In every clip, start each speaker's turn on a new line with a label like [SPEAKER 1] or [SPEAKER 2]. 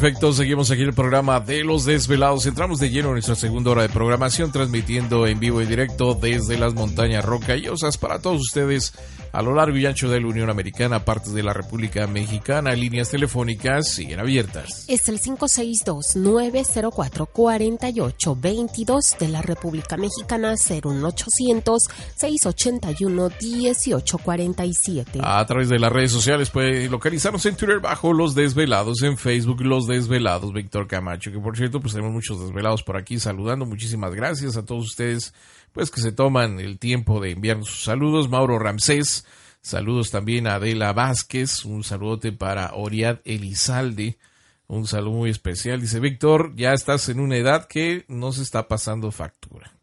[SPEAKER 1] Perfecto, seguimos aquí el programa de Los Desvelados. Entramos de lleno en nuestra segunda hora de programación, transmitiendo en vivo y directo desde las montañas rocallosas para todos ustedes a lo largo y ancho de la Unión Americana, partes de la República Mexicana. Líneas telefónicas siguen abiertas.
[SPEAKER 2] Es el 562-904-4822 de la República Mexicana, 01800-681-1847.
[SPEAKER 1] A través de las redes sociales puede localizarnos en Twitter bajo Los Desvelados, en Facebook Los Desvelados, Víctor Camacho, que por cierto pues tenemos muchos desvelados por aquí saludando. Muchísimas gracias a todos ustedes pues que se toman el tiempo de enviarnos sus saludos. Mauro Ramsés, saludos también a Adela Vázquez, un saludote para Oriad Elizalde, un saludo muy especial. Dice Víctor, ya estás en una edad que no se está pasando factura.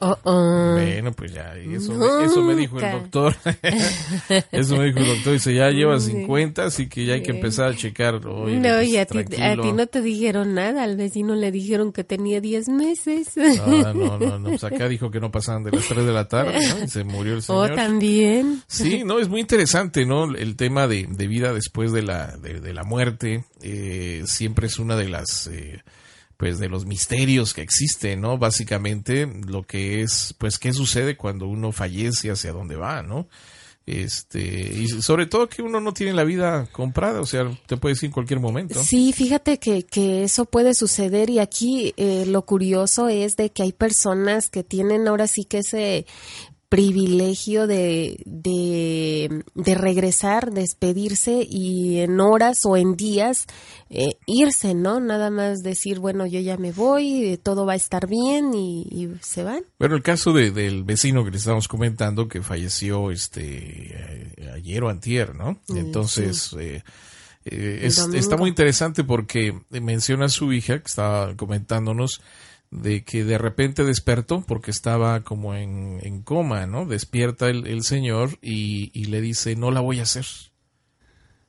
[SPEAKER 2] Oh, oh.
[SPEAKER 1] Bueno, pues ya, eso, me, eso me dijo el doctor. eso me dijo el doctor. Dice, ya lleva
[SPEAKER 2] Sí.
[SPEAKER 1] 50, así que ya hay que empezar a checar. Oye,
[SPEAKER 2] no,
[SPEAKER 1] pues,
[SPEAKER 2] y a ti, a ti no te dijeron nada, al vecino le dijeron que tenía 10 meses.
[SPEAKER 1] Ah, no, no, no. Pues acá dijo que no pasaban de las 3 de la tarde, ¿no? Y se murió el
[SPEAKER 2] oh,
[SPEAKER 1] señor.
[SPEAKER 2] también.
[SPEAKER 1] Sí, no, es muy interesante, ¿no? El tema de, de vida después de la, de, de la muerte eh, siempre es una de las, eh, pues, de los misterios que existen, ¿no? Básicamente, lo que es, pues, qué sucede cuando uno fallece, hacia dónde va, ¿no? Este, y sobre todo que uno no tiene la vida comprada, o sea, te puedes ir en cualquier momento.
[SPEAKER 2] Sí, fíjate que, que eso puede suceder y aquí eh, lo curioso es de que hay personas que tienen ahora sí que ese privilegio de, de, de regresar, despedirse y en horas o en días eh, irse, ¿no? Nada más decir, bueno, yo ya me voy, eh, todo va a estar bien y, y se van.
[SPEAKER 1] Bueno, el caso de- del vecino que le estábamos comentando que falleció este eh, ayer o antier, ¿no? Entonces, eh, eh, es- está muy interesante porque menciona a su hija que estaba comentándonos de que de repente despertó porque estaba como en, en coma, ¿no? Despierta el, el señor y, y le dice, no la voy a hacer.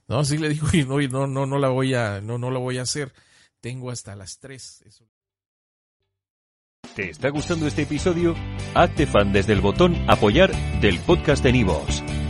[SPEAKER 1] No, sí le dijo, y no, y no, no, no la voy a, no, no la voy a hacer. Tengo hasta las tres. Eso-
[SPEAKER 3] ¿Te está gustando este episodio? Hazte fan desde el botón Apoyar del podcast de Nivos.